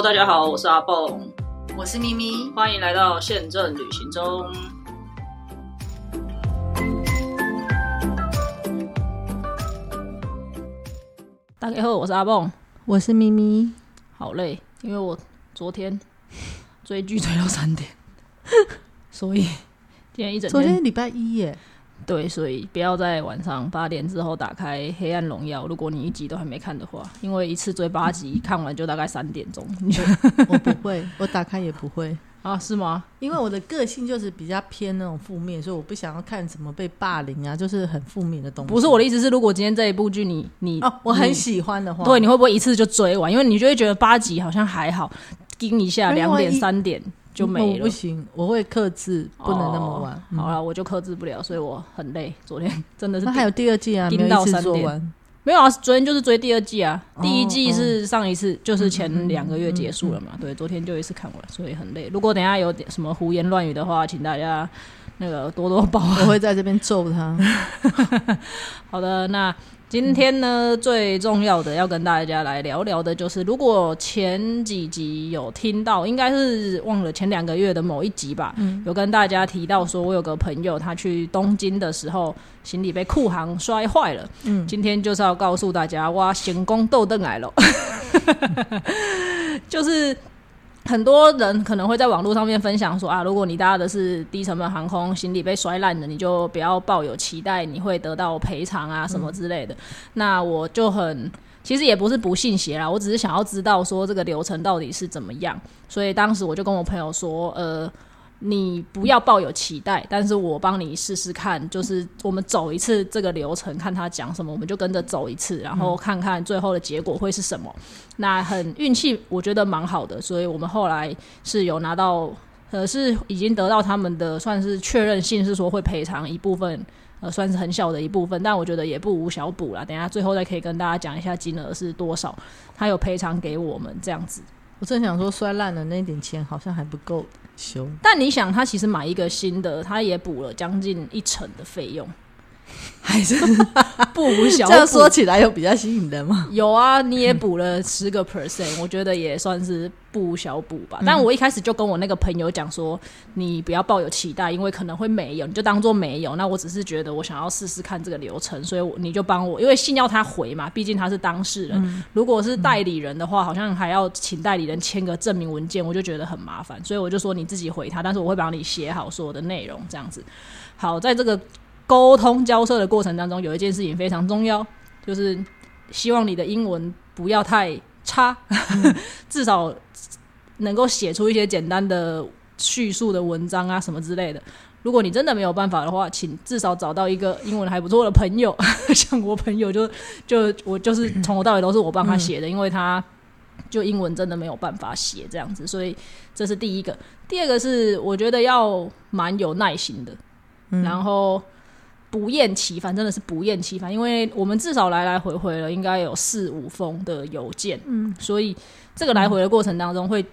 Hello，大家好，我是阿蹦，我是咪咪，欢迎来到宪政旅行中。大家好，我是阿蹦，我是咪咪，好累，因为我昨天 追剧追到三点，所以今天一整天昨天礼拜一耶，对，所以不要在晚上八点之后打开《黑暗荣耀》，如果你一集都还没看的话，因为一次追八集，看完就大概三点钟。我不会，我打开也不会，啊？是吗？因为我的个性就是比较偏那种负面，所以我不想要看什么被霸凌啊，就是很负面的东西。不是我的意思是，如果今天这一部剧你你哦，我很喜欢的话，对，你会不会一次就追完？因为你就会觉得八集好像还好，盯一下两点三点就没了我不。行，我会克制，不能那么晚。哦嗯好了，我就克制不了，所以我很累。昨天 真的是那还有第二季啊，盯没有一次到三点做完。没有啊，昨天就是追第二季啊，哦第一季哦是上一次就是前两个月结束了嘛，对，昨天就一次看完，所以很累。如果等一下有点什么胡言乱语的话，请大家那个多多包涵。我会在这边揍他。好的，那今天呢，最重要的要跟大家来聊聊的，就是如果前几集有听到，应该是忘了前两个月的某一集吧，有跟大家提到说，我有个朋友他去东京的时候，行李被库航摔坏了。嗯今天就是要告诉大家，哇，行宫斗邓来了，就是。很多人可能会在网络上面分享说啊，如果你搭的是低成本航空，行李被摔烂了，你就不要抱有期待你会得到赔偿啊什么之类的。那我就很，其实也不是不信邪啦，我只是想要知道说这个流程到底是怎么样。所以当时我就跟我朋友说，呃，你不要抱有期待，但是我帮你试试看，就是我们走一次这个流程，看他讲什么，我们就跟着走一次，然后看看最后的结果会是什么。那很运气，我觉得蛮好的，所以我们后来是有拿到，呃，是已经得到他们的算是确认性，是说会赔偿一部分。呃，算是很小的一部分，但我觉得也不无小补啦。等下最后再可以跟大家讲一下金额是多少，他有赔偿给我们这样子。我正想说，摔烂了那点钱好像还不够但你想，他其实买一个新的，他也补了将近一成的费用，还是 不无小补。这样说起来有比较吸引人吗？有啊，你也补了十个 percent，我觉得也算是不无小补吧。但我一开始就跟我那个朋友讲说，你不要抱有期待，因为可能会没有，你就当做没有。那我只是觉得我想要试试看这个流程，所以我你就帮我，因为信要他回嘛，毕竟他是当事人。如果是代理人的话，好像还要请代理人签个证明文件，我就觉得很麻烦，所以我就说你自己回他，但是我会帮你写好所有的内容，这样子。好，在这个沟通交涉的过程当中，有一件事情非常重要，就是希望你的英文不要太差，至少能够写出一些简单的叙述的文章啊什么之类的。如果你真的没有办法的话，请至少找到一个英文还不错的朋友，像我朋友就就我就是从头到尾都是我帮他写的，因为他就英文真的没有办法写这样子，所以这是第一个。第二个是我觉得要蛮有耐心的，然后不厌其烦，真的是不厌其烦，因为我们至少来来回回了应该有四五封的邮件，嗯，所以这个来回的过程当中会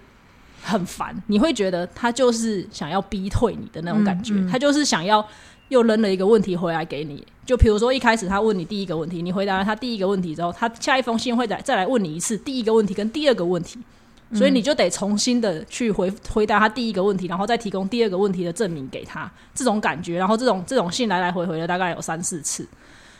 很烦，你会觉得他就是想要逼退你的那种感觉，他就是想要又扔了一个问题回来给你。就比如说一开始他问你第一个问题，你回答了他第一个问题之后，他下一封信会再再来问你一次第一个问题跟第二个问题，所以你就得重新的去回回答他第一个问题，然后再提供第二个问题的证明给他，这种感觉，然后这种这种信来来回回的大概有三四次，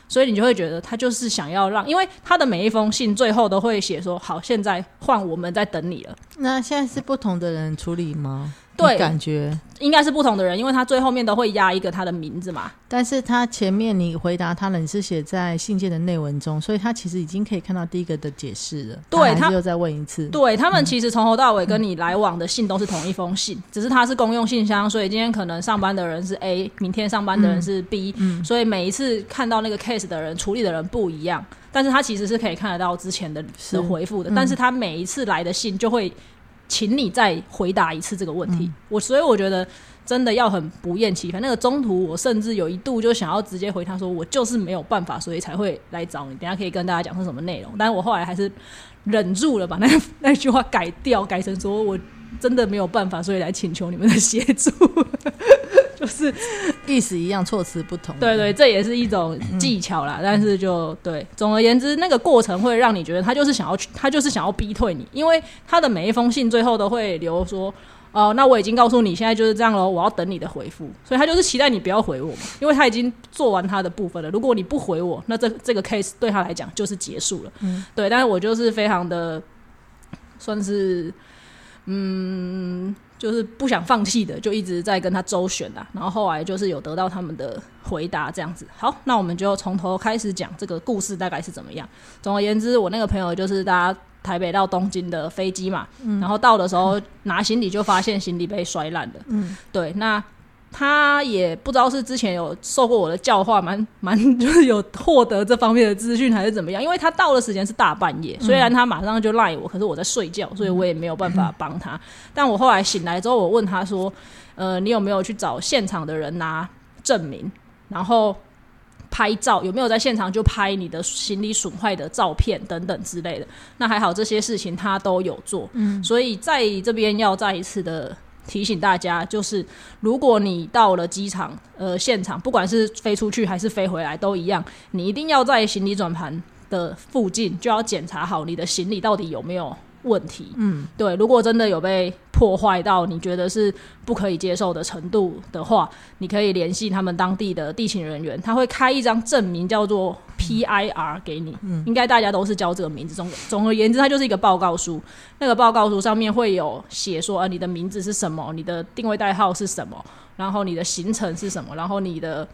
所以你就会觉得他就是想要让，因为他的每一封信最后都会写说，好，现在换我们在等你了。那现在是不同的人处理吗？对感觉，应该是不同的人，因为他最后面都会压一个他的名字嘛。但是他前面你回答他了，你是写在信件的内文中，所以他其实已经可以看到第一个的解释了。对他又再问一次。对他们其实从头到尾跟你来往的信都是同一封信，只是他是公用信箱，所以今天可能上班的人是 A，明天上班的人是 B，、所以每一次看到那个 case 的人处理的人不一样，但是他其实是可以看得到之前的的回复的，但是他每一次来的信就会请你再回答一次这个问题。我所以我觉得真的要很不厌其烦。那个中途我甚至有一度就想要直接回他说，我就是没有办法，所以才会来找你。等下可以跟大家讲是什么内容，但是我后来还是忍住了，把那那句话改掉，改成说我真的没有办法，所以来请求你们的协助。就是意思一样，措辞不同。对对，这也是一种技巧啦。但是就对，总而言之，那个过程会让你觉得他就是想要去，他就是想要逼退你，因为他的每一封信最后都会留说。哦，那我已经告诉你，现在就是这样喽。我要等你的回复，所以他就是期待你不要回我嘛，因为他已经做完他的部分了。如果你不回我，那这这个 case 对他来讲就是结束了。嗯，对。但是我就是非常的，算是，嗯，就是不想放弃的，就一直在跟他周旋啊。然后后来就是有得到他们的回答，这样子。好，那我们就从头开始讲这个故事大概是怎么样。总而言之，我那个朋友就是大家。台北到东京的飞机嘛，然后到的时候拿行李就发现行李被摔烂了。嗯，对，那他也不知道是之前有受过我的教化，蛮 蛮就是有获得这方面的资讯还是怎么样，因为他到的时间是大半夜，虽然他马上就赖我，可是我在睡觉，所以我也没有办法帮他。但我后来醒来之后，我问他说：“呃，你有没有去找现场的人拿证明？”然后。拍照有没有在现场就拍你的行李损坏的照片等等之类的？那还好，这些事情他都有做。嗯，所以在这边要再一次的提醒大家，就是如果你到了机场呃现场，不管是飞出去还是飞回来都一样，你一定要在行李转盘的附近就要检查好你的行李到底有没有。问题，嗯，对，如果真的有被破坏到你觉得是不可以接受的程度的话，你可以联系他们当地的地勤人员，他会开一张证明叫做 PIR 给你，嗯，应该大家都是叫这个名字。总总而言之，它就是一个报告书。那个报告书上面会有写说，呃，你的名字是什么，你的定位代号是什么，然后你的行程是什么，然后你的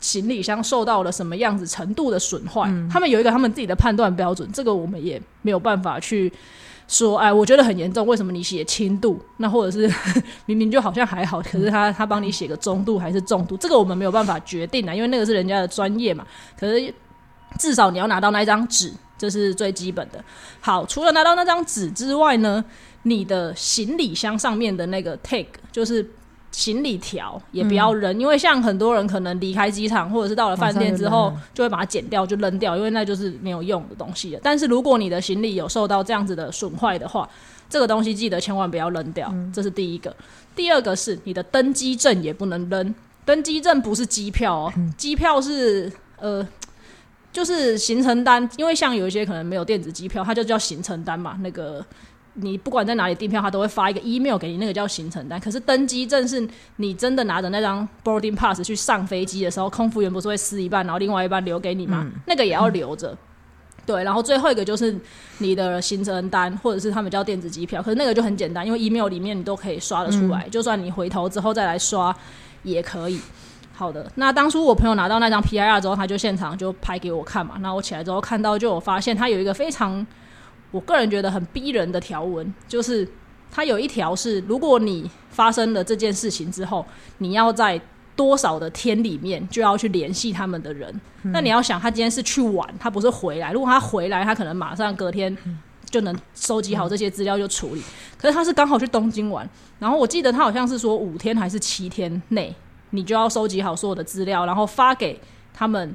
行李箱受到了什么样子程度的损坏，他们有一个他们自己的判断标准，这个我们也没有办法去。说哎，我觉得很严重，为什么你写轻度？那或者是 明明就好像还好，可是他他帮你写个中度还是重度？这个我们没有办法决定啊，因为那个是人家的专业嘛。可是至少你要拿到那一张纸，这是最基本的。好，除了拿到那张纸之外呢，你的行李箱上面的那个 tag 就是。行李条也不要扔，因为像很多人可能离开机场或者是到了饭店之后，就会把它剪掉就扔掉，因为那就是没有用的东西了。但是如果你的行李有受到这样子的损坏的话，这个东西记得千万不要扔掉，这是第一个。第二个是你的登机证也不能扔，登机证不是机票哦，机票是呃就是行程单，因为像有一些可能没有电子机票，它就叫行程单嘛，那个。你不管在哪里订票，他都会发一个 email 给你，那个叫行程单。可是登机证是你真的拿着那张 boarding pass 去上飞机的时候，空服员不是会撕一半，然后另外一半留给你吗？那个也要留着。对，然后最后一个就是你的行程单，或者是他们叫电子机票。可是那个就很简单，因为 email 里面你都可以刷得出来，就算你回头之后再来刷也可以。好的，那当初我朋友拿到那张 P I R 之后，他就现场就拍给我看嘛。那我起来之后看到，就我发现他有一个非常。我个人觉得很逼人的条文，就是它有一条是，如果你发生了这件事情之后，你要在多少的天里面就要去联系他们的人。那你要想，他今天是去玩，他不是回来。如果他回来，他可能马上隔天就能收集好这些资料就处理。可是他是刚好去东京玩，然后我记得他好像是说五天还是七天内，你就要收集好所有的资料，然后发给他们。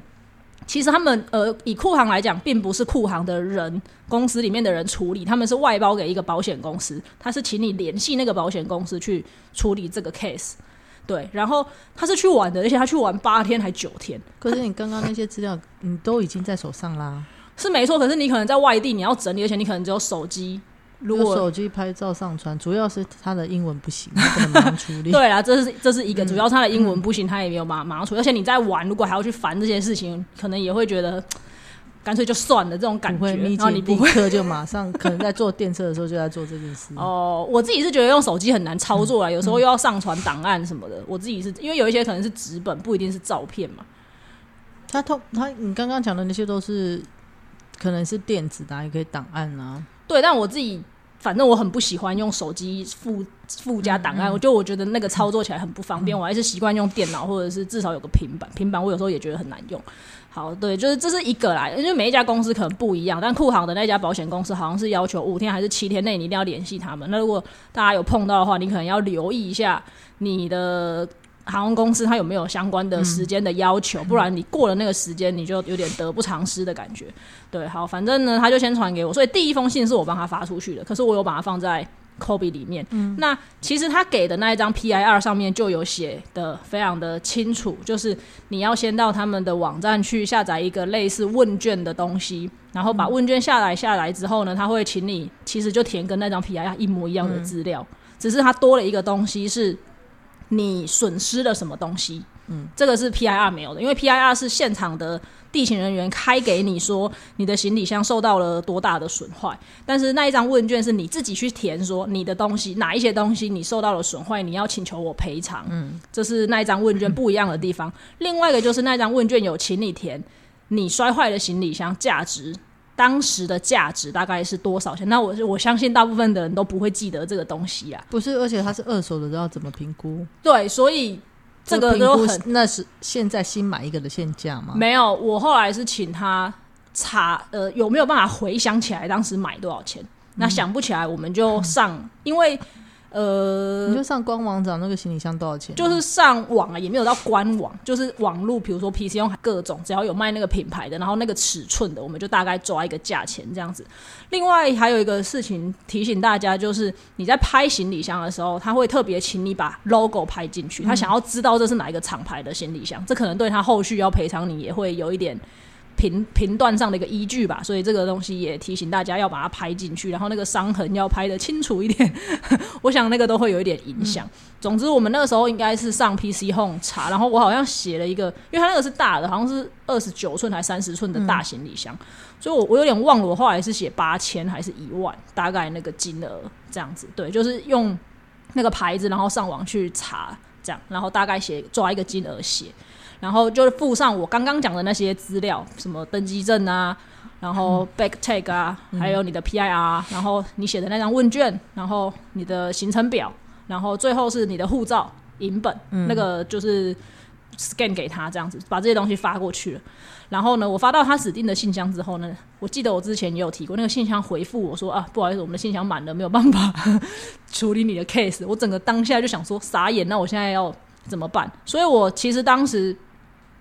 其实他们呃，以库航来讲，并不是库航的人公司里面的人处理，他们是外包给一个保险公司，他是请你联系那个保险公司去处理这个 case。对，然后他是去玩的，而且他去玩八天还九天。可是你刚刚那些资料，你都已经在手上啦，是没错。可是你可能在外地，你要整理，而且你可能只有手机。如果手机拍照上传，主要是他的英文不行，不能马上处理。对啦，这是这是一个，主要他的英文不行，他也没有马马上处理。而且你在玩，如果还要去烦这些事情，可能也会觉得干脆就算了这种感觉。然后你立刻就马上，可能在坐电车的时候就在做这件事。哦，我自己是觉得用手机很难操作啊，有时候又要上传档案什么的。我自己是因为有一些可能是纸本，不一定是照片嘛。他通他，你刚刚讲的那些都是可能是电子的，也可以档案啊。对，但我自己反正我很不喜欢用手机附附加档案，我就我觉得那个操作起来很不方便，我还是习惯用电脑或者是至少有个平板。平板我有时候也觉得很难用。好，对，就是这是一个啦，因为每一家公司可能不一样，但酷航的那家保险公司好像是要求五天还是七天内你一定要联系他们。那如果大家有碰到的话，你可能要留意一下你的。航空公司它有没有相关的时间的要求？不然你过了那个时间，你就有点得不偿失的感觉。对，好，反正呢，他就先传给我，所以第一封信是我帮他发出去的，可是我有把它放在 Kobe 里面。嗯那其实他给的那一张 PIR 上面就有写的非常的清楚，就是你要先到他们的网站去下载一个类似问卷的东西，然后把问卷下来下来之后呢，他会请你其实就填跟那张 PIR 一模一样的资料，只是他多了一个东西是你损失了什么东西。嗯，这个是 PIR 没有的，因为 PIR 是现场的地勤人员开给你说你的行李箱受到了多大的损坏，但是那一张问卷是你自己去填，说你的东西哪一些东西你受到了损坏，你要请求我赔偿。嗯，这是那一张问卷不一样的地方。另外一个就是那张问卷有请你填你摔坏的行李箱价值，当时的价值大概是多少钱？那我是我相信大部分的人都不会记得这个东西啊。不是，而且它是二手的，都要怎么评估？对，所以。这个都很，那是现在新买一个的现价吗？没有，我后来是请他查，呃，有没有办法回想起来当时买多少钱？那想不起来，我们就上，因为。呃，你就上官网找那个行李箱多少钱？就是上网啊，也没有到官网，就是网络，比如说 PC 用各种，只要有卖那个品牌的，然后那个尺寸的，我们就大概抓一个价钱这样子。另外还有一个事情提醒大家，就是你在拍行李箱的时候，他会特别请你把 logo 拍进去，他想要知道这是哪一个厂牌的行李箱，这可能对他后续要赔偿你也会有一点。评评断上的一个依据吧，所以这个东西也提醒大家要把它拍进去，然后那个伤痕要拍的清楚一点，我想那个都会有一点影响。总之，我们那个时候应该是上 PC Home 查，然后我好像写了一个，因为它那个是大的，好像是二十九寸还三十寸的大行李箱，所以我我有点忘了，我后来是写八千还是一万，大概那个金额这样子。对，就是用那个牌子，然后上网去查，这样，然后大概写抓一个金额写。然后就是附上我刚刚讲的那些资料，什么登机证啊，然后 back tag 啊，还有你的 PIR，然后你写的那张问卷，然后你的行程表，然后最后是你的护照影本，那个就是 scan 给他这样子，把这些东西发过去了。然后呢，我发到他指定的信箱之后呢，我记得我之前也有提过，那个信箱回复我说啊，不好意思，我们的信箱满了，没有办法 处理你的 case。我整个当下就想说傻眼，那我现在要怎么办？所以我其实当时。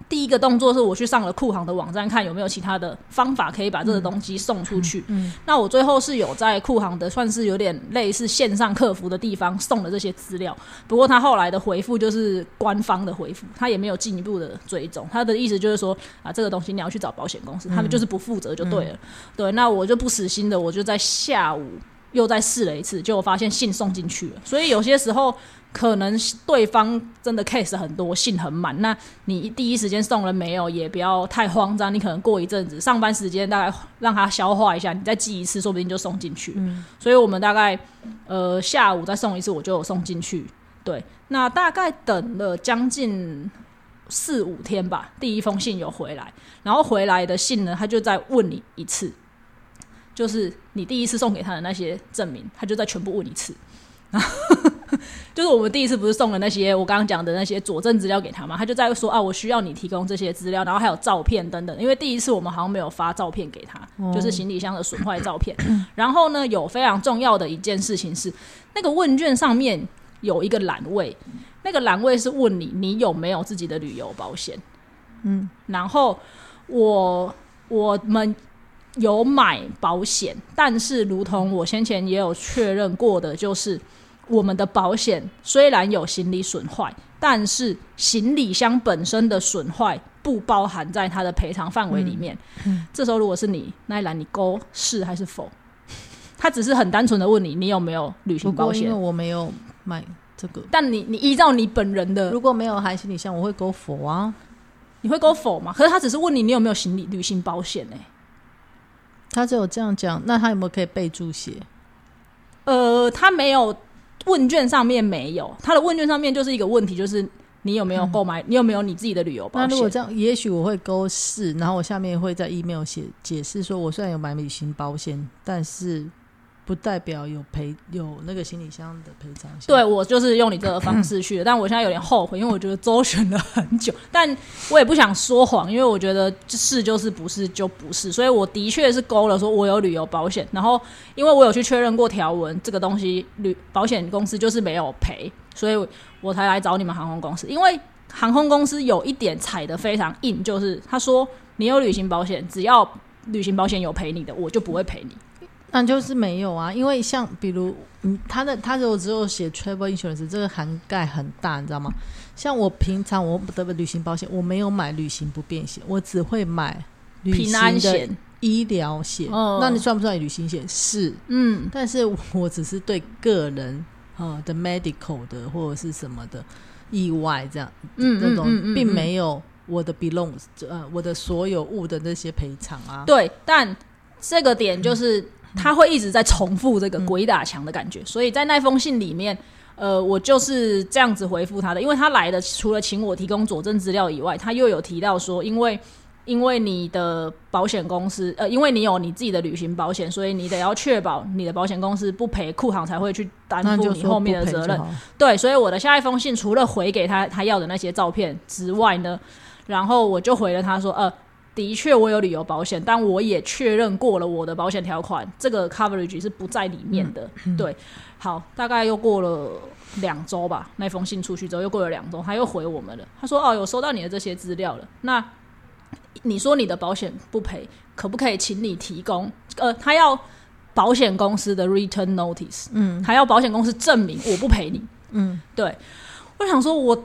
第一个动作是我去上了库航的网站，看有没有其他的方法可以把这个东西送出去。嗯，那我最后是有在库航的算是有点类似线上客服的地方送了这些资料，不过他后来的回复就是官方的回复，他也没有进一步的追踪。他的意思就是说啊，这个东西你要去找保险公司，他们就是不负责就对了。对，那我就不死心的，我就在下午又再试了一次，结果发现信送进去了。所以有些时候。可能对方真的 case 很多，信很满，那你第一时间送了没有？也不要太慌张，你可能过一阵子上班时间大概让他消化一下，你再寄一次，说不定就送进去。嗯，所以我们大概呃下午再送一次，我就有送进去。对，那大概等了将近四五天吧，第一封信有回来，然后回来的信呢，他就再问你一次，就是你第一次送给他的那些证明，他就再全部问一次。就是我们第一次不是送了那些我刚刚讲的那些佐证资料给他嘛，他就在说啊，我需要你提供这些资料，然后还有照片等等。因为第一次我们好像没有发照片给他，就是行李箱的损坏照片。然后呢，有非常重要的一件事情是，那个问卷上面有一个栏位，那个栏位是问你你有没有自己的旅游保险。嗯，然后我我们有买保险，但是如同我先前也有确认过的，就是。我们的保险虽然有行李损坏，但是行李箱本身的损坏不包含在它的赔偿范围里面。这时候如果是你，那一栏你勾是还是否？他只是很单纯的问你，你有没有旅行保险？因为我没有买这个。但你你依照你本人的，如果没有含行李箱，我会勾否啊？你会勾否吗？可是他只是问你，你有没有行李旅行保险？呢？他只有这样讲，那他有没有可以备注写？呃，他没有。问卷上面没有，他的问卷上面就是一个问题，就是你有没有购买，你有没有你自己的旅游保险？那如果这样，也许我会勾是，然后我下面会在 email 写解释说，我虽然有买旅行保险，但是。不代表有赔有那个行李箱的赔偿。对我就是用你这个方式去的，但我现在有点后悔，因为我觉得周旋了很久，但我也不想说谎，因为我觉得是就是不是就不是，所以我的确是勾了说我有旅游保险，然后因为我有去确认过条文，这个东西旅保险公司就是没有赔，所以我才来找你们航空公司，因为航空公司有一点踩的非常硬，就是他说你有旅行保险，只要旅行保险有赔你的，我就不会赔你。那就是没有啊，因为像比如，嗯，他的他如果只有写 travel insurance，这个涵盖很大，你知道吗？像我平常我的旅行保险，我没有买旅行不便险，我只会买旅平行的安险，医疗险。哦那你算不算旅行险？是，嗯，但是我只是对个人呃的 medical 的或者是什么的意外这样，嗯这种嗯嗯嗯并嗯没有我的 belongs 呃我的所有物的那些赔偿啊。对，但这个点就是他会一直在重复这个鬼打墙的感觉，所以在那封信里面，呃，我就是这样子回复他的，因为他来的除了请我提供佐证资料以外，他又有提到说，因为。因为你的保险公司，呃，因为你有你自己的旅行保险，所以你得要确保你的保险公司不赔，库行才会去担负你后面的责任。对，所以我的下一封信除了回给他他要的那些照片之外呢，然后我就回了他说，呃，的确我有旅游保险，但我也确认过了我的保险条款，这个 coverage 是不在里面的。对，好，大概又过了两周吧，那封信出去之后又过了两周，他又回我们了，他说，哦，有收到你的这些资料了，那你说你的保险不赔，可不可以请你提供？呃，他要保险公司的 return notice，嗯还要保险公司证明我不赔你。嗯，对，我想说我，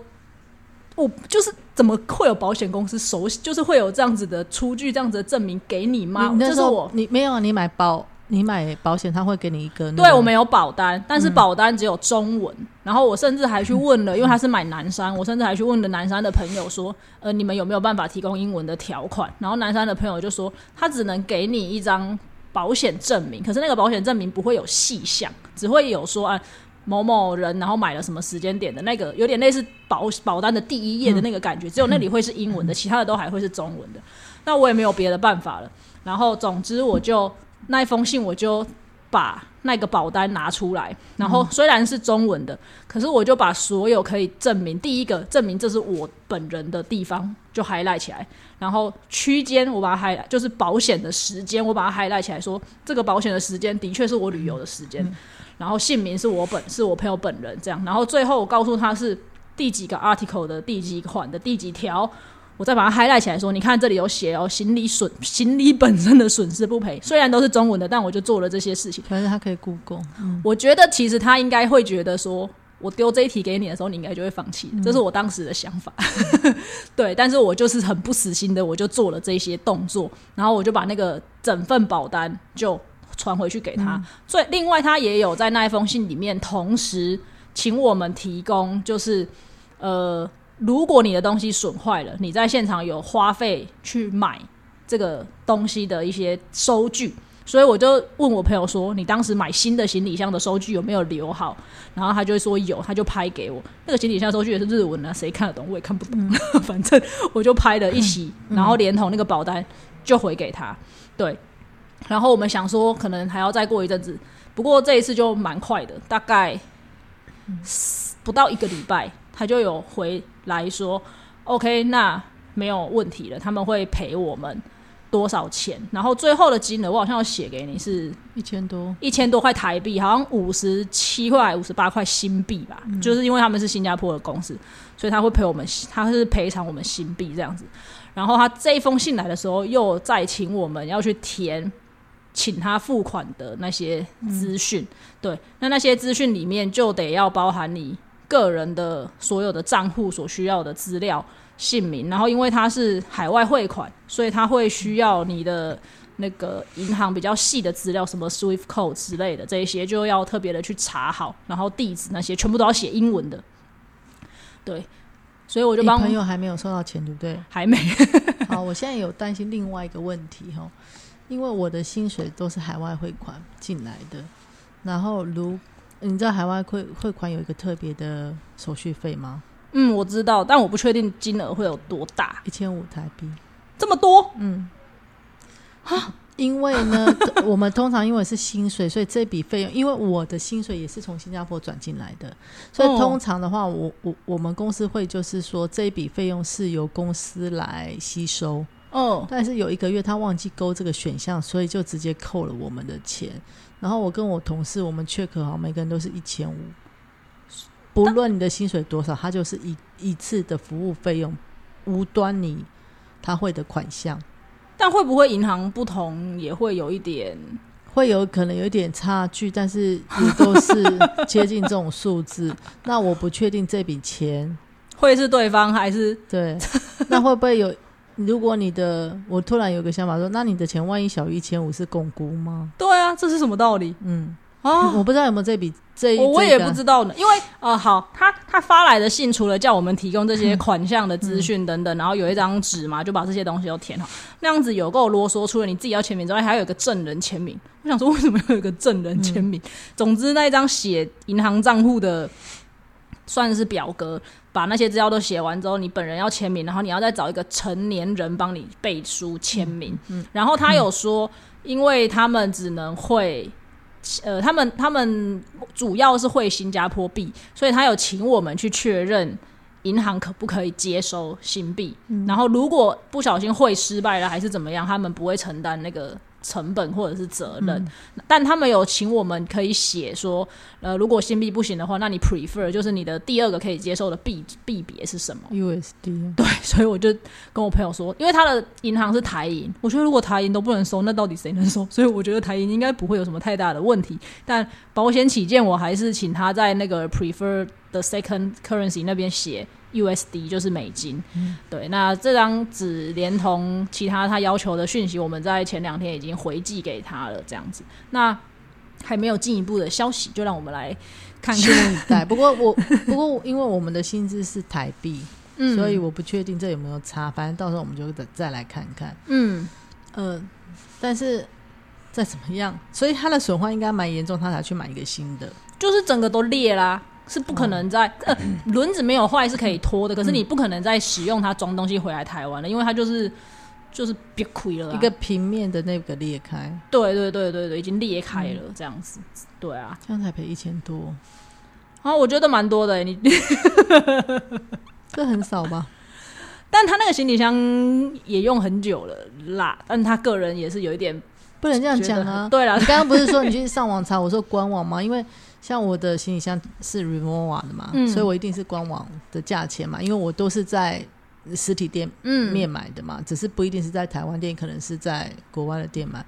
我就是怎么会有保险公司熟悉，就是会有这样子的出具这样子的证明给你吗？你那时候这是我。你没有啊你买保你买保险，他会给你一个、那个对，我们有保单，但是保单只有中文。然后我甚至还去问了，因为他是买南山，我甚至还去问了南山的朋友说，呃，你们有没有办法提供英文的条款？然后南山的朋友就说，他只能给你一张保险证明，可是那个保险证明不会有细项，只会有说啊。某某人，然后买了什么时间点的那个，有点类似保保单的第一页的那个感觉，只有那里会是英文的，其他的都还会是中文的。那我也没有别的办法了。然后，总之我就那一封信，我就把那个保单拿出来，然后虽然是中文的，可是我就把所有可以证明第一个证明这是我本人的地方就 highlight 起来，然后区间我把它 highlight 就是保险的时间，我把它 highlight 起来说这个保险的时间的确是我旅游的时间，然后姓名是我本是我朋友本人这样，然后最后我告诉他是第几个 article 的第几款的第几条。我再把它 highlight 起来说，你看这里有写哦，行李损行李本身的损失不赔，虽然都是中文的，但我就做了这些事情。可是他可以 Google，我觉得其实他应该会觉得说，我丢这一题给你的时候，你应该就会放弃，这是我当时的想法。对，但是我就是很不死心的，我就做了这些动作，然后我就把那个整份保单就传回去给他。所以另外他也有在那一封信里面，同时请我们提供，就是呃，如果你的东西损坏了，你在现场有花费去买这个东西的一些收据。所以我就问我朋友说：“你当时买新的行李箱的收据有没有留好？”然后他就会说有，他就拍给我。那个行李箱收据也是日文啊，谁看得懂？我也看不懂。反正我就拍了一起，然后连同那个保单就回给他。对，然后我们想说可能还要再过一阵子，不过这一次就蛮快的，大概不到一个礼拜，他就有回来说：“OK，那没有问题了，他们会赔我们。”多少钱？然后最后的金额我好像要写给你是一千多，一千多块台币，好像五十七块、五十八块新币吧。就是因为他们是新加坡的公司，所以他会赔我们，他是赔偿我们新币这样子。然后他这一封信来的时候，又再请我们要去填，请他付款的那些资讯。对，那那些资讯里面就得要包含你个人的所有的账户所需要的资料。姓名，然后因为它是海外汇款，所以它会需要你的那个银行比较细的资料，什么 SWIFT code 之类的，这一些就要特别的去查好，然后地址那些全部都要写英文的。对，所以我就帮朋友还没有收到钱，对不对？还没 好，我现在有担心另外一个问题哈，因为我的薪水都是海外汇款进来的，然后如你知道海外汇汇款有一个特别的手续费吗？嗯，我知道，但我不确定金额会有多大，一千五台币。这么多？嗯，因为呢，我们通常因为是薪水，所以这笔费用，因为我的薪水也是从新加坡转进来的，所以哦通常的话，我我我们公司会就是说这一笔费用是由公司来吸收，嗯，但是有一个月他忘记勾这个选项，所以就直接扣了我们的钱。然后我跟我同事，我们 check 好，每个人都是一千五，不论你的薪水多少，他就是一一次的服务费用，无端你他会的款项。但会不会银行不同也会有一点会有可能有一点差距，但是也都是接近这种数字。那我不确定这笔钱，会是对方还是对，那会不会有？如果你的，我突然有个想法说，那你的钱万一小于一千五是共估吗？对啊，这是什么道理？嗯，啊，我不知道有没有这笔这一我我也不知道呢，因为呃，好，他他发来的信除了叫我们提供这些款项的资讯等等，然后有一张纸嘛，就把这些东西都填好，那样子有够啰嗦。除了你自己要签名之外，还有一个证人签名。我想说，为什么要有一个证人签名？总之，那一张写银行账户的算是表格，把那些资料都写完之后，你本人要签名，然后你要再找一个成年人帮你背书签名。嗯然后他有说，因为他们只能会。呃，他们他们主要是会新加坡币，所以他有请我们去确认银行可不可以接收新币。然后如果不小心汇失败了，还是怎么样，他们不会承担那个成本或者是责任。但他们有请我们可以写说，呃，如果新币不行的话，那你 prefer 就是你的第二个可以接受的币币别是什么？USD，对，所以我就跟我朋友说，因为他的银行是台银，我觉得如果台银都不能收，那到底谁能收？所以我觉得台银应该不会有什么太大的问题。但保险起见，我还是请他在那个 prefer 的 second currency 那边写 USD，就是美金。对，那这张纸连同其他他要求的讯息，我们在前两天已经回寄给他了，这样子。那还没有进一步的消息，就让我们来看拭看。目以待。不过我不过因为我们的薪资是台币，嗯所以我不确定这有没有差。反正到时候我们就再再来看看。嗯，呃、但是再怎么样，所以它的损坏应该蛮严重，他才去买一个新的。就是整个都裂啦，是不可能在、呃轮子没有坏是可以拖的，可是你不可能再使用它装东西回来台湾了，因为它就是就是别亏了啊、一个平面的那个裂开，对对对对对，已经裂开了这样子，对啊，这样才赔一千多，啊我觉得蛮多的欸，你 这很少吧？但他那个行李箱也用很久了啦，但他个人也是有一点不能这样讲啊！对了你刚刚不是说你去上网查？我说官网吗？因为像我的行李箱是 Remova 的嘛，嗯所以我一定是官网的价钱嘛，因为我都是在实体店嗯面买的嘛，只是不一定是在台湾店，可能是在国外的店买。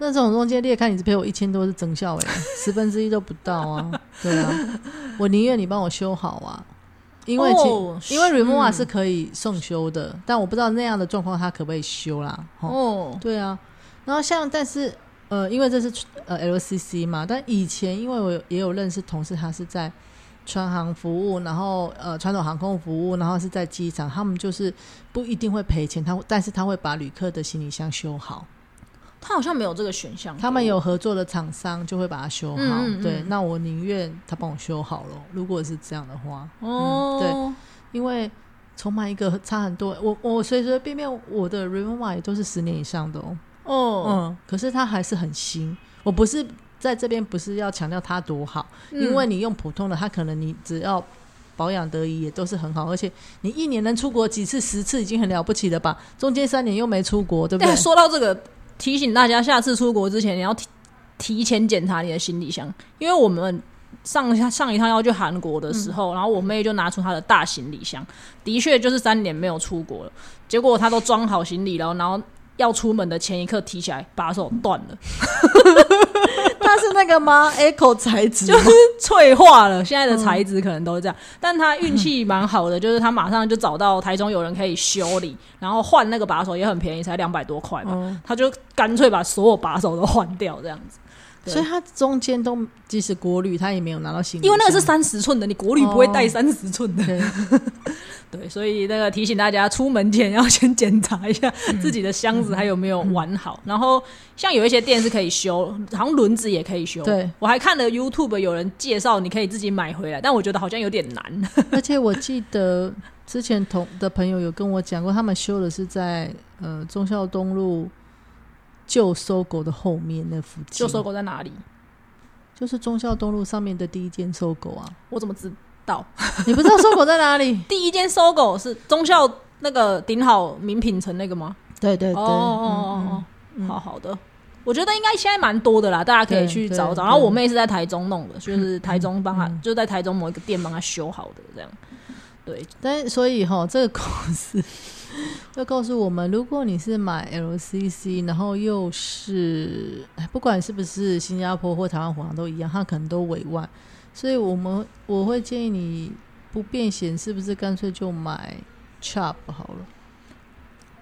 那这种中间裂开，你只赔我一千多是增效哎、十分之一都不到啊！对啊，我宁愿你帮我修好啊，因为因为 Remova 嗯是可以送修的，但我不知道那样的状况它可不可以修啦。哦哦，对啊，然后像但是呃，因为这是呃 LCC 嘛，但以前因为我有也有认识同事，他是在船航服务，然后呃传统航空服务，然后是在机场，他们就是不一定会赔钱，他但是他会把旅客的行李箱修好，他好像没有这个选项，他们有合作的厂商就会把它修好。嗯嗯嗯对，那我宁愿他帮我修好了，如果是这样的话，哦，对因为。重买一个差很多，我我随随便便我的 Remova 也都是十年以上的哦。哦，嗯，可是它还是很新。我不是在这边不是要强调它多好，嗯因为你用普通的，它可能你只要保养得宜也都是很好，而且你一年能出国几次，十次已经很了不起了吧？中间三年又没出国，对不对？说到这个，提醒大家下次出国之前，你要提提前检查你的行李箱，因为我们上下上一趟要去韩国的时候，然后我妹就拿出她的大行李箱，的确就是三年没有出国了，结果她都装好行李了，然后要出门的前一刻提起来，把手断了，它是那个吗？Echo 材质，就是脆化了。现在的材质可能都是这样，但他运气蛮好的，就是他马上就找到台中有人可以修理，然后换那个把手也很便宜，才两百多块嘛，嗯她就干脆把所有把手都换掉，这样子。对所以它中间都即使国旅，它也没有拿到行李，因为那个是三十寸的，你国旅不会带三十寸的。对 对，所以那个提醒大家，出门前要先检查一下自己的箱子还有没有完好。然后像有一些店是可以修，好像轮子也可以修。对，我还看了 YouTube 有人介绍，你可以自己买回来，但我觉得好像有点难。而且我记得之前同的朋友有跟我讲过，他们修的是在呃忠孝东路旧搜狗的后面那附近，旧搜狗在哪里？就是忠孝东路上面的第一间搜狗啊。我怎么知道？你不知道搜狗在哪里？第一间搜狗是忠孝那个顶好名品城那个吗？对对对，哦哦哦好好的。我觉得应该现在蛮多的啦，大家可以去找找。然后我妹是在台中弄的，就是台中帮她，嗯就在台中某一个店帮她修好的这样。对，但所以哈，这个公司 要告诉我们，如果你是买 LCC，然后又是哎不管是不是新加坡或台湾虎航都一样，它可能都委外，所以我们我会建议你不变险，是不是干脆就买 Chubb 好了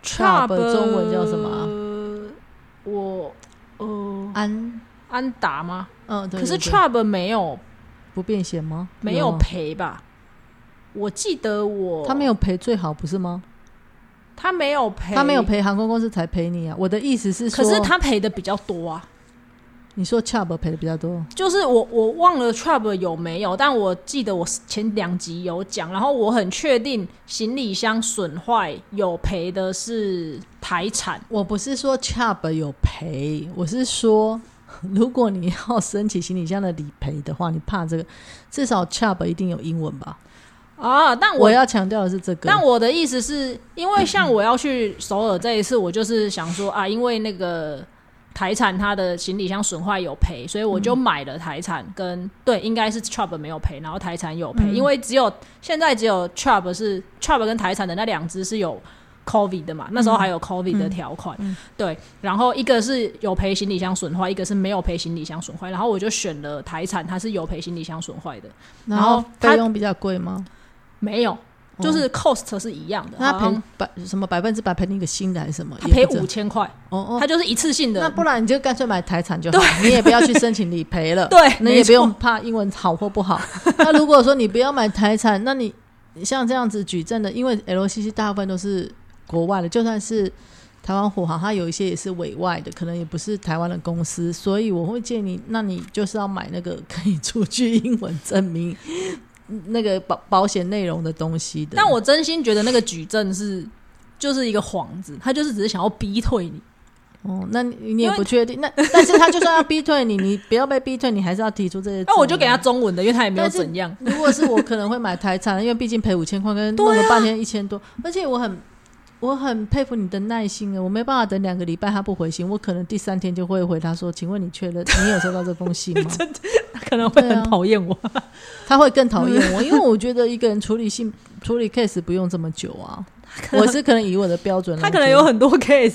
？Chubb 中文叫什么我呃安，安达吗？嗯，对可是 Chubb 没有不变险吗？没有啊赔吧？我记得我他没有赔最好不是吗？他没有赔，他没有，赔，航空公司才赔你啊！我的意思是说，可是他赔的比较多啊。你说 Chubb 赔的比较多，就是我我忘了 Chubb 有没有，但我记得我前两集有讲，然后我很确定行李箱损坏有赔的是台产。我不是说 Chubb 有赔，我是说，如果你要申请行李箱的理赔的话，你怕这个，至少 Chubb 一定有英文吧？啊，但我我要强调的是这个。但我的意思是因为像我要去首尔这一次，我就是想说啊，因为那个台产它的行李箱损坏有赔，所以我就买了台产跟、对，应该是 Chubb 没有赔，然后台产有赔，嗯因为只有现在只有 Chubb 是 Chubb 跟台产的那两只是有。COVID 的嘛，那时候还有 COVID 的条款，嗯对，然后一个是有赔行李箱损坏，一个是没有赔行李箱损坏，然后我就选了台产，它是有赔行李箱损坏的，然然后费用比较贵吗？没有，就是 cost 是一样的，那赔百什么百分之百赔你一个新的还是什么？他赔五千块，哦哦，他就是一次性的。那不然你就干脆买台产就好，你也不要去申请理赔了。对，你也不用怕英文好或不好。那如果说你不要买台产，那你像这样子举证的，因为 LCC 大部分都是国外的，就算是台湾虎航，它有一些也是委外的，可能也不是台湾的公司，所以我会建议你，那你就是要买那个可以出具英文证明那个保保险内容的东西的。但我真心觉得那个举证是就是一个幌子，他就是只是想要逼退你。哦，那你你也不确定，那但是他就算要逼退你，你不要被逼退，你还是要提出这些。那我就给他。中文的，因为他也没有怎样。如果是我，可能会买台产，因为毕竟赔五千块，跟弄了半天一千多，而且我很我很佩服你的耐心啊，我没办法等两个礼拜他不回信，我可能第三天就会回他说：“请问你确认你有收到这封信吗 他可能会很讨厌我。？”他会更讨厌我，因为我觉得一个人处理信处理 case 不用这么久啊。我是可能以我的标准来他，可能有很多 case。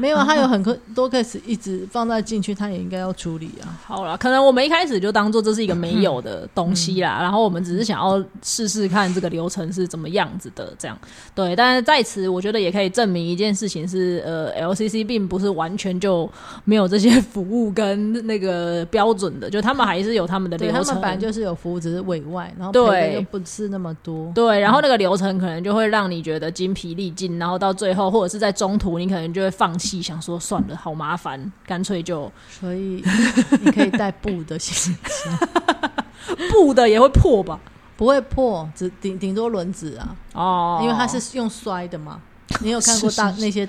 没有，他有很多 case 一直放在进去，他也应该要处理啊。好了，可能我们一开始就当做这是一个没有的东西啦，然后我们只是想要试试看这个流程是怎么样子的，这样对。但是在此，我觉得也可以证明一件事情是，呃，LCC 并不是完全就没有这些服务跟那个标准的，就他们还是有他们的流程。他们本来就是有服务，只是委外，然后对赔的又不是那么多。对，然后那个流程可能就会让你觉得精疲力尽，然后到最后或者是在中途，你可能就会放弃，想说算了，好麻烦，干脆就所以你可以带布的行李箱，布的也会破吧？不会破，只顶顶多轮子啊，哦，因为它是用摔的嘛。你有看过大那些？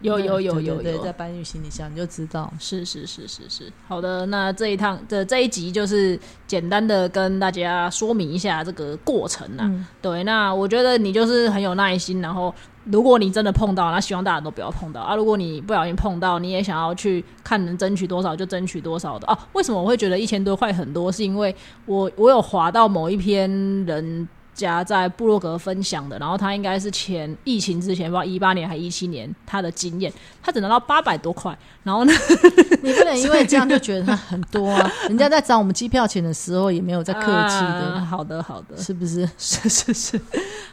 有有有有有对对在搬运行李箱你就知道。是是是是是，好的，那这一趟的这一集就是简单的跟大家说明一下这个过程啊。嗯，对，那我觉得你就是很有耐心，然后如果你真的碰到，那希望大家都不要碰到啊。如果你不小心碰到，你也想要去看能争取多少就争取多少的哦、为什么我会觉得一千多块很多？是因为我我有划到某一篇人。家在布洛格分享的，然后他应该是前疫情之前，不知道一八年还一七年，他的经验，他只拿到八百多块，然后呢，你不能因为这样就觉得他很多啊。人家在找我们机票钱的时候也没有在客气啊的，好的，好的，是不是？是是是，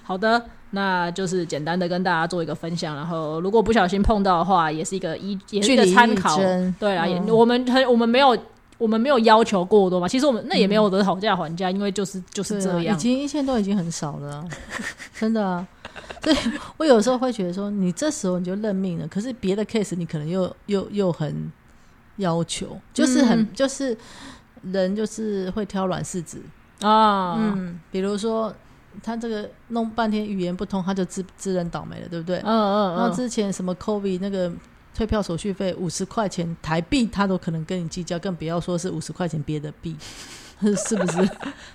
好的，那就是简单的跟大家做一个分享，然后如果不小心碰到的话，也是一个一，也是一个参考。对啊，我们很我们没有我们没有要求过多嘛，其实我们那也没有得讨价还价，因为就是就是对啊，这样已。经一千多已经很少了啊、真的啊。所以我有时候会觉得说，你这时候你就认命了，可是别的 case 你可能又又又很要求，就是很、嗯就是人就是会挑软柿子，啊，嗯，比如说他这个弄半天语言不通，他就自自认倒霉了，对不对？嗯嗯然后嗯，之前什么 COVID 那个退票手续费五十块钱台币，他都可能跟你计较，更不要说是五十块钱别的币，是不是？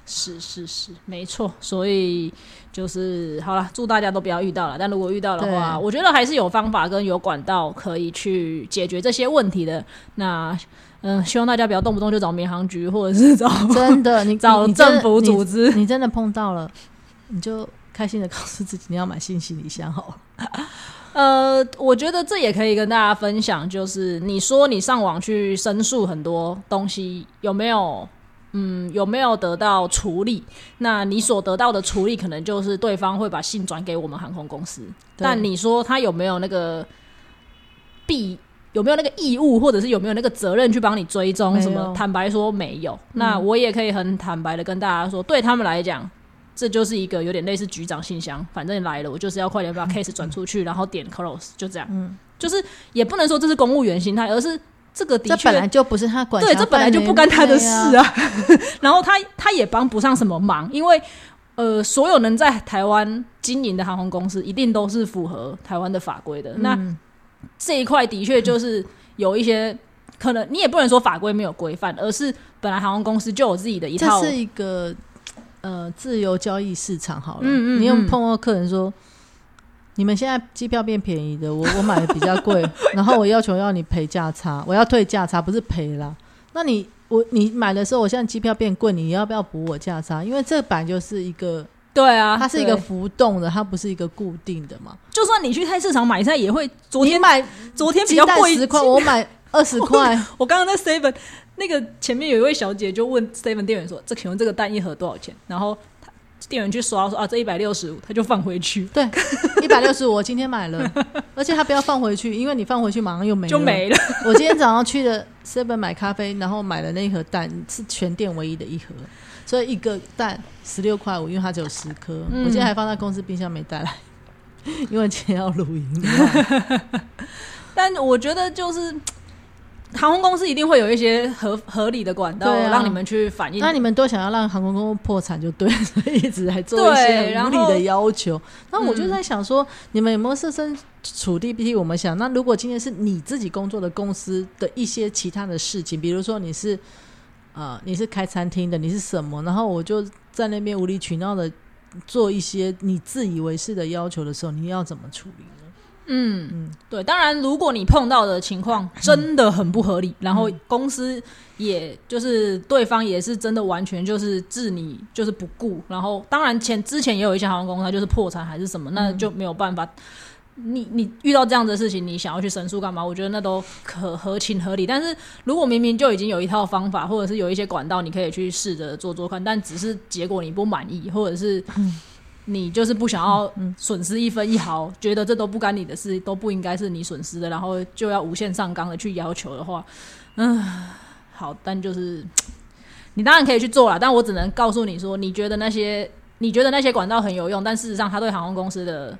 是是是，没错。所以就是好了，祝大家都不要遇到了。但如果遇到的话，我觉得还是有方法跟有管道可以去解决这些问题的。那嗯，希望大家不要动不动就找民航局或者是找真的，你找政府组织。你，你真的碰到了，你就开心的告诉自己你要买新行李箱好了。呃，我觉得这也可以跟大家分享，就是你说你上网去申诉很多东西，有没有？嗯，有没有得到处理？那你所得到的处理，可能就是对方会把信转给我们航空公司。但你说他有没有那个必有没有那个义务，或者是有没有那个责任去帮你追踪什么？坦白说没有。那我也可以很坦白的跟大家说，对他们来讲，这就是一个有点类似局长信箱。反正来了，我就是要快点把 case 转出去，然后点 close，就这样。嗯，就是也不能说这是公务员心态，而是。这个的确本来就不是他管，对，这本来就不干他的事啊。然后他他也帮不上什么忙，因为呃，所有能在台湾经营的航空公司，一定都是符合台湾的法规的。那这一块的确就是有一些可能，你也不能说法规没有规范，而是本来航空公司就有自己的一套，这是一个呃自由交易市场。好了，嗯嗯，你有碰到客人说。你们现在机票变便宜的，我我买的比较贵，然后我要求要你赔价差，我要退价差，不是赔啦。那你我你买的时候，我现在机票变贵，你要不要补我价差？因为这版就是一个对啊，它是一个浮动的，它不是一个固定的嘛。就算你去菜市场买菜，也会昨天买昨天比较贵十块，我买二十块。我刚刚在 seven 那个前面有一位小姐就问 seven 店员说：“这请问这个蛋一盒多少钱？”然后。店员去刷说啊，这一百六十五，他就放回去。对，一百六十五，我今天买了，而且他不要放回去，因为你放回去马上又没就没了。我今天早上去的 seven 买咖啡，然后买了那一盒蛋，是全店唯一的一盒，所以一个蛋十六块五，因为它只有十颗。我今天还放在公司冰箱没带来，因为今天要录音。但我觉得就是。航空公司一定会有一些合合理的管道让你们去反映。那你们都想要让航空公司破产 就对，所以一直在做一些无理的要求。那我就在想说，你们有没有设身处地替我们想？那如果今天是你自己工作的公司的一些其他的事情，比如说你是呃你是开餐厅的，你是什么？然后我就在那边无理取闹的做一些你自以为是的要求的时候，你要怎么处理？嗯嗯，对，当然，如果你碰到的情况真的很不合理，然后公司也就是对方也是真的完全就是置你就是不顾，然后当然前之前也有一些航空公司它就是破产还是什么，那就没有办法。你你遇到这样的事情，你想要去申诉干嘛？我觉得那都可合情合理。但是如果明明就已经有一套方法，或者是有一些管道，你可以去试着做做看，但只是结果你不满意，或者是。你就是不想要损失一分一毫，觉得这都不干你的事，都不应该是你损失的，然后就要无限上纲的去要求的话，嗯，好，但就是 你当然可以去做了，但我只能告诉你说，你觉得那些你觉得那些管道很有用，但事实上它对航空公司的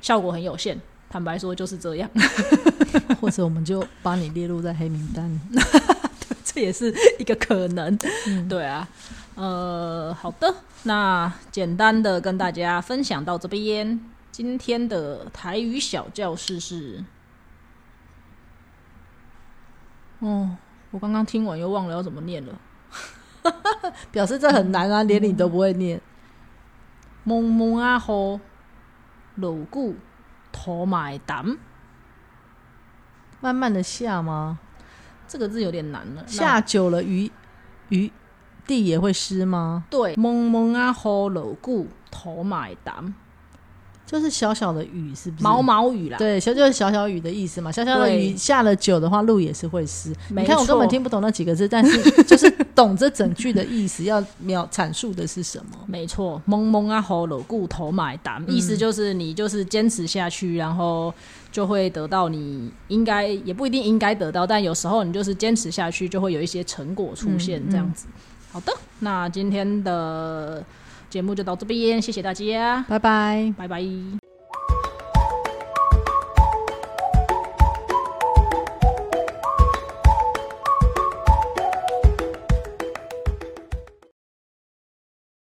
效果很有限。坦白说就是这样，或者我们就把你列入在黑名单，这也是一个可能。对啊。呃，好的，那简单的跟大家分享到这边。今天的台语小教室是，哦，我刚刚听完又忘了要怎么念了，表示这很难啊，连你都不会念。蒙蒙啊吼，老古头买胆，慢慢的下吗？这个字有点难了，下久了鱼鱼。地也会湿吗？对，蒙蒙啊，好楼固头买单，就是小小的雨，是不是？毛毛雨啦。对，小就是小小雨的意思嘛。小小的雨下了久的话，路也是会湿。你看我根本听不懂那几个字，但是 就是懂这整句的意思，要描阐述的是什么？没错，蒙蒙啊，喉咙固头买胆，意思就是你就是坚持下去，然后就会得到你应该也不一定应该得到，但有时候你就是坚持下去，就会有一些成果出现，这样子。好的，那今天的节目就到这边，谢谢大家，拜拜，拜拜。